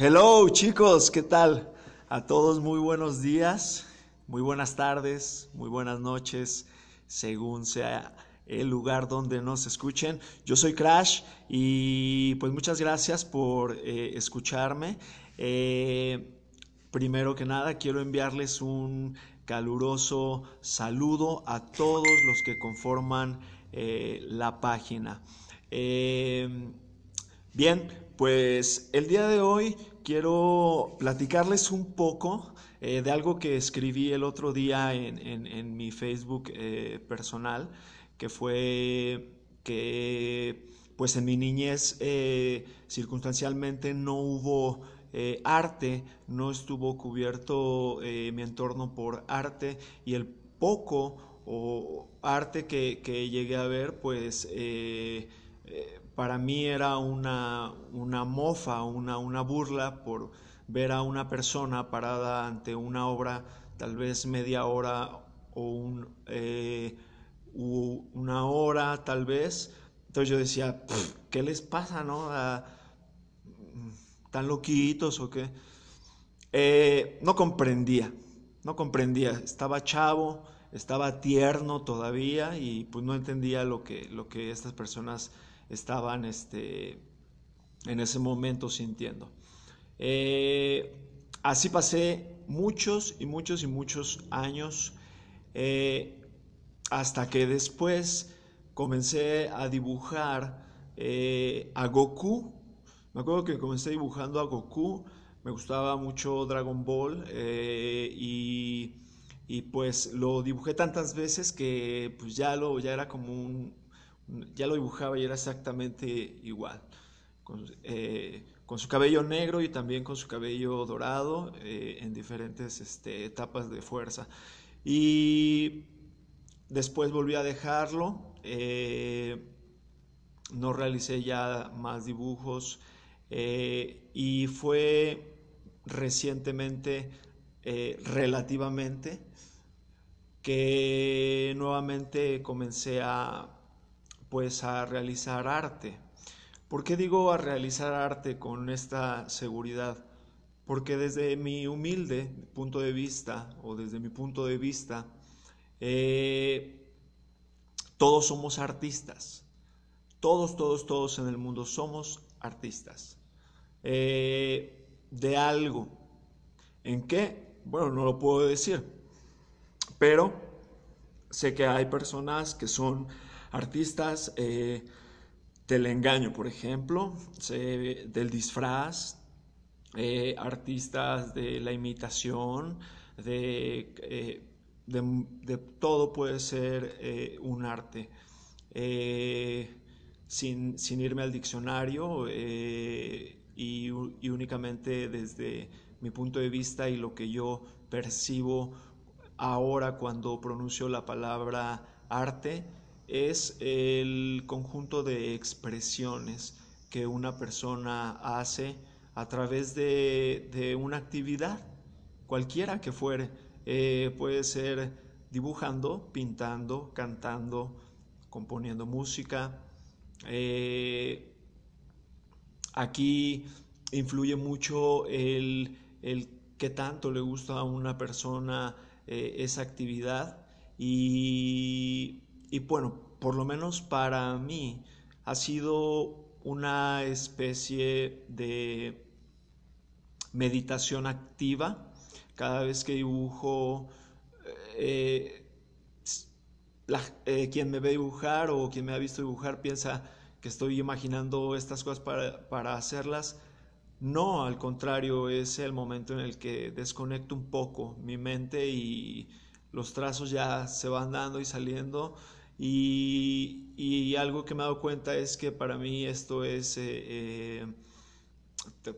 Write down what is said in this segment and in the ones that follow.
Hello chicos, ¿qué tal? A todos muy buenos días, muy buenas tardes, muy buenas noches, según sea el lugar donde nos escuchen. Yo soy Crash y pues muchas gracias por eh, escucharme. Eh, primero que nada quiero enviarles un caluroso saludo a todos los que conforman eh, la página. Bien, pues el día de hoy quiero platicarles un poco eh, de algo que escribí el otro día en, mi Facebook eh, personal, que fue que pues en mi niñez eh, circunstancialmente no hubo arte, no estuvo cubierto mi entorno por arte y el poco o arte que, que llegué a ver pues para mí era una, una mofa, una, una burla por ver a una persona parada ante una obra tal vez media hora o un, eh, una hora tal vez. Entonces yo decía, ¿qué les pasa, no? ¿Tan loquitos o qué? Eh, no comprendía, no comprendía. Estaba chavo, estaba tierno todavía y pues no entendía lo que, lo que estas personas estaban este, en ese momento sintiendo. Eh, así pasé muchos y muchos y muchos años eh, hasta que después comencé a dibujar eh, a Goku. Me acuerdo que comencé dibujando a Goku, me gustaba mucho Dragon Ball y, y, pues lo dibujé tantas veces que pues ya, lo, ya era como un, ya lo dibujaba y era exactamente igual. Eh, con, su cabello negro y también con su cabello dorado eh, en diferentes este, etapas de fuerza. Y después volví a dejarlo, eh, no realicé ya más dibujos y fue recientemente, relativamente, que nuevamente comencé a pues a realizar arte. ¿Por qué digo a realizar arte con esta seguridad? Porque desde mi humilde punto de vista, o desde mi punto de vista, eh, todos somos artistas. Todos, todos, todos en el mundo somos artistas. Eh, de algo. ¿En qué? Bueno, no lo puedo decir. Pero sé que hay personas que son artistas eh, del engaño, por ejemplo, del disfraz, eh, artistas de la imitación, de, eh, de, todo puede ser un arte. Sin, sin, irme al diccionario y, y únicamente desde mi punto de vista y lo que yo percibo ahora cuando pronuncio la palabra arte, es el conjunto de expresiones que una persona hace a través de, una actividad, cualquiera que fuere. Eh, puede ser dibujando, pintando, cantando, componiendo música. Eh, aquí influye mucho el, el qué tanto le gusta a una persona eh, esa actividad y y bueno, por lo menos para mí ha sido una especie de meditación activa. Cada vez que dibujo, eh, eh, quien me ve dibujar o quien me ha visto dibujar piensa que estoy imaginando estas cosas para, para hacerlas. No, al contrario, es el momento en el que desconecto un poco mi mente y los trazos ya se van dando y saliendo y, algo que me he dado cuenta es que para mí esto es eh, eh,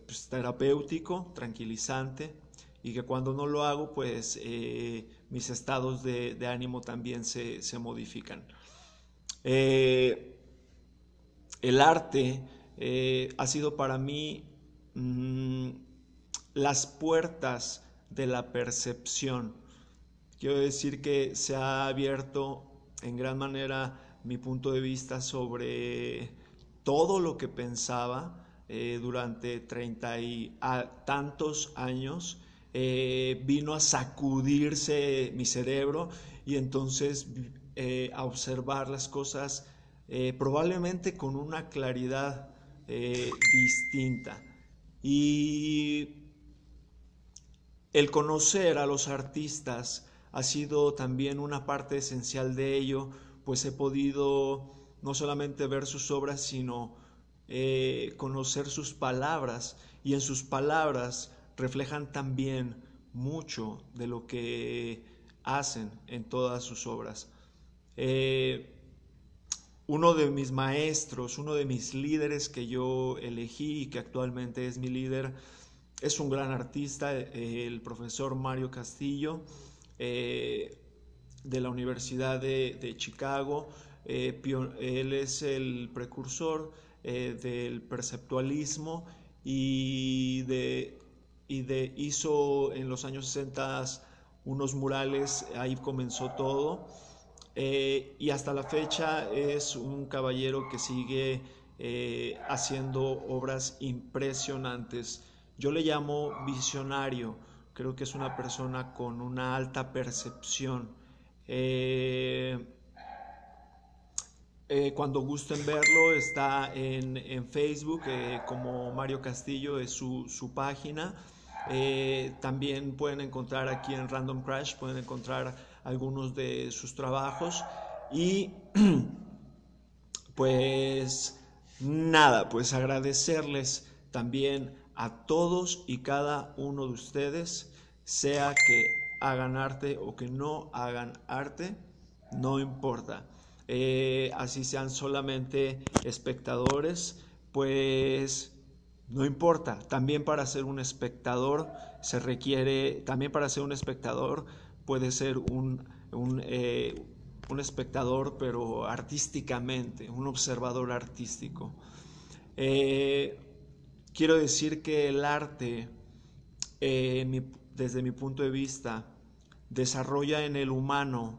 pues, terapéutico, tranquilizante, y que cuando no lo hago, pues eh, mis estados de, ánimo también se, modifican. el arte ha sido para mí mm, las puertas de la percepción. Quiero decir que se ha abierto en gran manera mi punto de vista sobre todo lo que pensaba eh, durante treinta y tantos años, eh, vino a sacudirse mi cerebro y entonces a observar las cosas probablemente con una claridad distinta. Y el conocer a los artistas ha sido también una parte esencial de ello, pues he podido no solamente ver sus obras, sino eh, conocer sus palabras, y en sus palabras reflejan también mucho de lo que hacen en todas sus obras. Eh, uno de mis maestros, uno de mis líderes que yo elegí y que actualmente es mi líder, es un gran artista, el profesor Mario Castillo, eh, de la Universidad de, Chicago. Eh, él es el precursor del perceptualismo y, de, y de, hizo en los años 60 unos murales, ahí comenzó todo. y hasta la fecha es un caballero que sigue haciendo obras impresionantes. Yo le llamo visionario, creo que es una persona con una alta percepción. Eh, eh, cuando gusten verlo, está en, Facebook eh, como Mario Castillo, es su, página. también pueden encontrar aquí en Random Crash, pueden encontrar algunos de sus trabajos. Y pues nada, pues agradecerles también a todos y cada uno de ustedes, sea que hagan arte o que no hagan arte, no importa. Eh, así sean solamente espectadores, pues no importa. También para ser un espectador se requiere, también para ser un espectador puede ser un, un, eh, espectador, pero artísticamente, un observador artístico. Eh, quiero decir que el arte, eh, desde mi punto de vista, desarrolla en el humano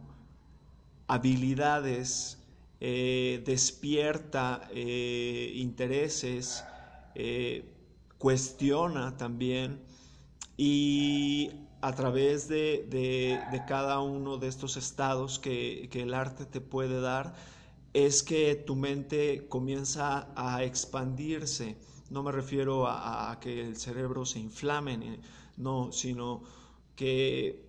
habilidades, eh, despierta eh, intereses, cuestiona también y a través de, cada uno de estos estados que, que el arte te puede dar, es que tu mente comienza a expandirse. No me refiero a, que el cerebro se inflame, no, sino que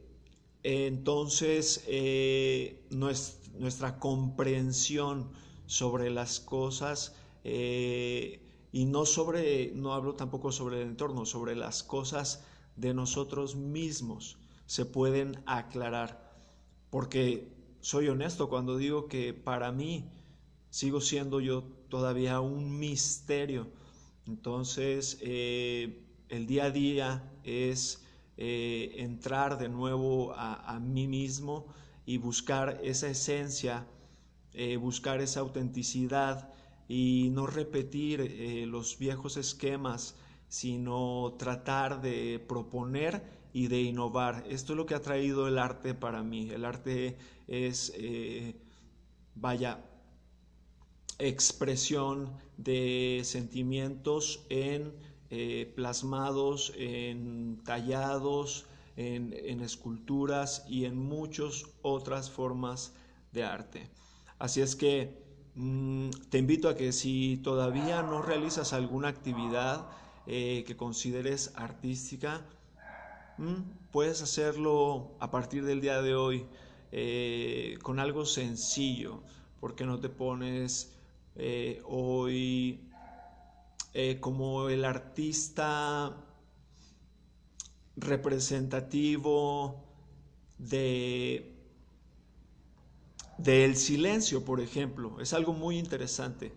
entonces eh, nuestra comprensión sobre las cosas eh, y no sobre, no hablo tampoco sobre el entorno, sobre las cosas de nosotros mismos se pueden aclarar. Porque soy honesto cuando digo que para mí sigo siendo yo todavía un misterio entonces, eh, el día a día es eh, entrar de nuevo a, mí mismo y buscar esa esencia, eh, buscar esa autenticidad y no repetir los viejos esquemas, sino tratar de proponer y de innovar. Esto es lo que ha traído el arte para mí. El arte es, vaya, expresión de sentimientos en eh, plasmados, en tallados, en, esculturas y en muchas otras formas de arte. Así es que mm, te invito a que si todavía no realizas alguna actividad eh, que consideres artística, mm, puedes hacerlo a partir del día de hoy eh, con algo sencillo, porque no te pones hoy eh, como el artista representativo de del silencio, por ejemplo. Es algo muy interesante.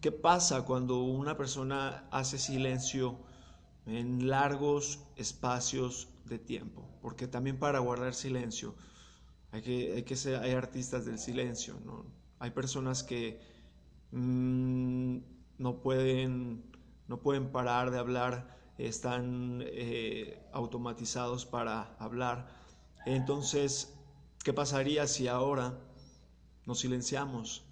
¿Qué pasa cuando una persona hace silencio en largos espacios de tiempo? Porque también para guardar silencio hay que, hay que ser, hay artistas del silencio, ¿no? Hay personas que Mm, no, pueden, no pueden parar de hablar, están eh, automatizados para hablar. Entonces, ¿qué pasaría si ahora nos silenciamos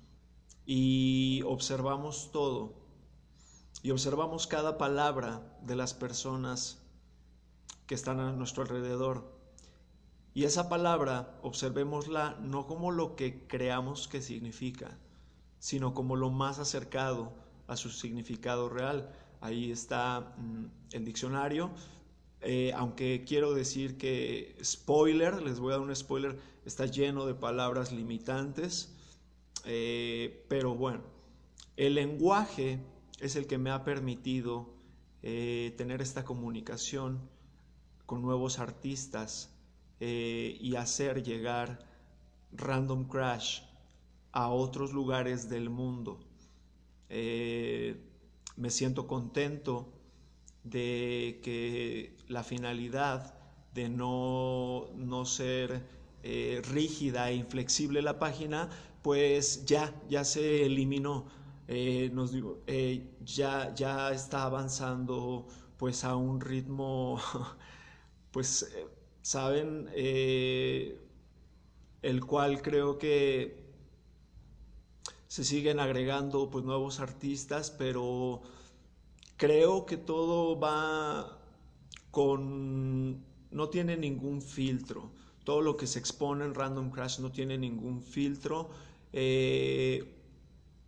y observamos todo? y observamos cada palabra de las personas que están a nuestro alrededor. Y esa palabra, observémosla no como lo que creamos que significa, sino como lo más acercado a su significado real. Ahí está mm, el diccionario. Eh, aunque quiero decir que, spoiler, les voy a dar un spoiler, está lleno de palabras limitantes. Eh, pero bueno, el lenguaje es el que me ha permitido eh, tener esta comunicación con nuevos artistas y hacer llegar Random Crash a otros lugares del mundo. Eh, me siento contento de que la finalidad de no, no ser eh, rígida e inflexible la página, pues ya, ya se eliminó. Eh, nos ya, ya está avanzando pues a un ritmo, pues, saben, el cual creo que se siguen agregando pues nuevos artistas, pero creo que todo va con no tiene ningún filtro. Todo lo que se expone en Random Crash no tiene ningún filtro. Eh,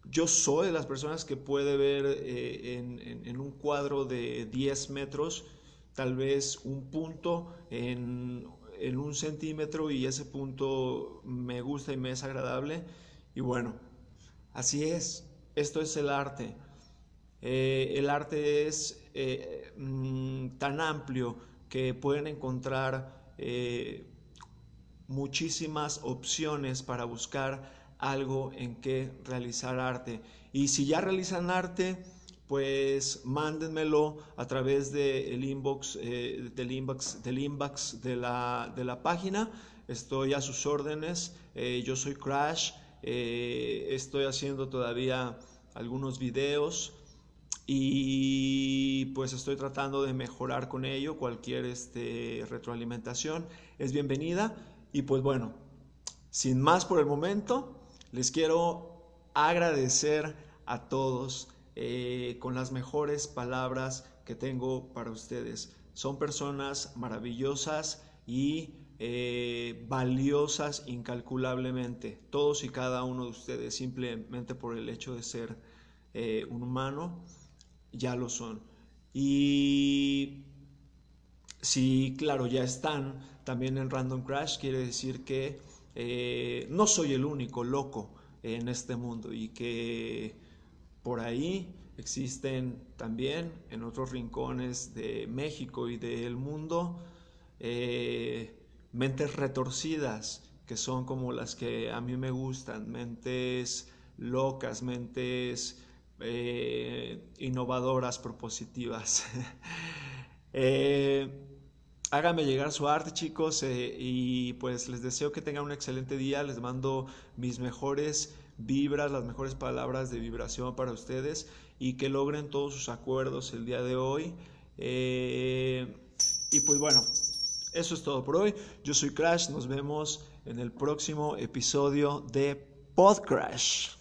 yo soy de las personas que puede ver eh, en, un cuadro de 10 metros tal vez un punto en, en un centímetro y ese punto me gusta y me es agradable. Y bueno, Así es, esto es el arte. Eh, el arte es eh, mm, tan amplio que pueden encontrar eh, muchísimas opciones para buscar algo en que realizar arte. Y si ya realizan arte, pues mándenmelo a través del inbox, del inbox, del inbox de la, de la página. Estoy a sus órdenes. yo soy Crash. Eh, estoy haciendo todavía algunos videos y pues estoy tratando de mejorar con ello. Cualquier este, retroalimentación es bienvenida. Y pues bueno, sin más por el momento, les quiero agradecer a todos eh, con las mejores palabras que tengo para ustedes. Son personas maravillosas y eh, valiosas incalculablemente, todos y cada uno de ustedes, simplemente por el hecho de ser eh, un humano, ya lo son. Y si, claro, ya están también en Random Crash, quiere decir que eh, no soy el único loco en este mundo y que por ahí existen también en otros rincones de México y del mundo mentes retorcidas, que son como las que a mí me gustan, mentes locas, mentes eh, innovadoras, propositivas. eh, háganme llegar su arte, chicos, eh, y pues les deseo que tengan un excelente día. Les mando mis mejores vibras, las mejores palabras de vibración para ustedes y que logren todos sus acuerdos el día de hoy. Eh, y pues bueno, eso es todo por hoy. Yo soy Crash. Nos vemos en el próximo episodio de Podcrash.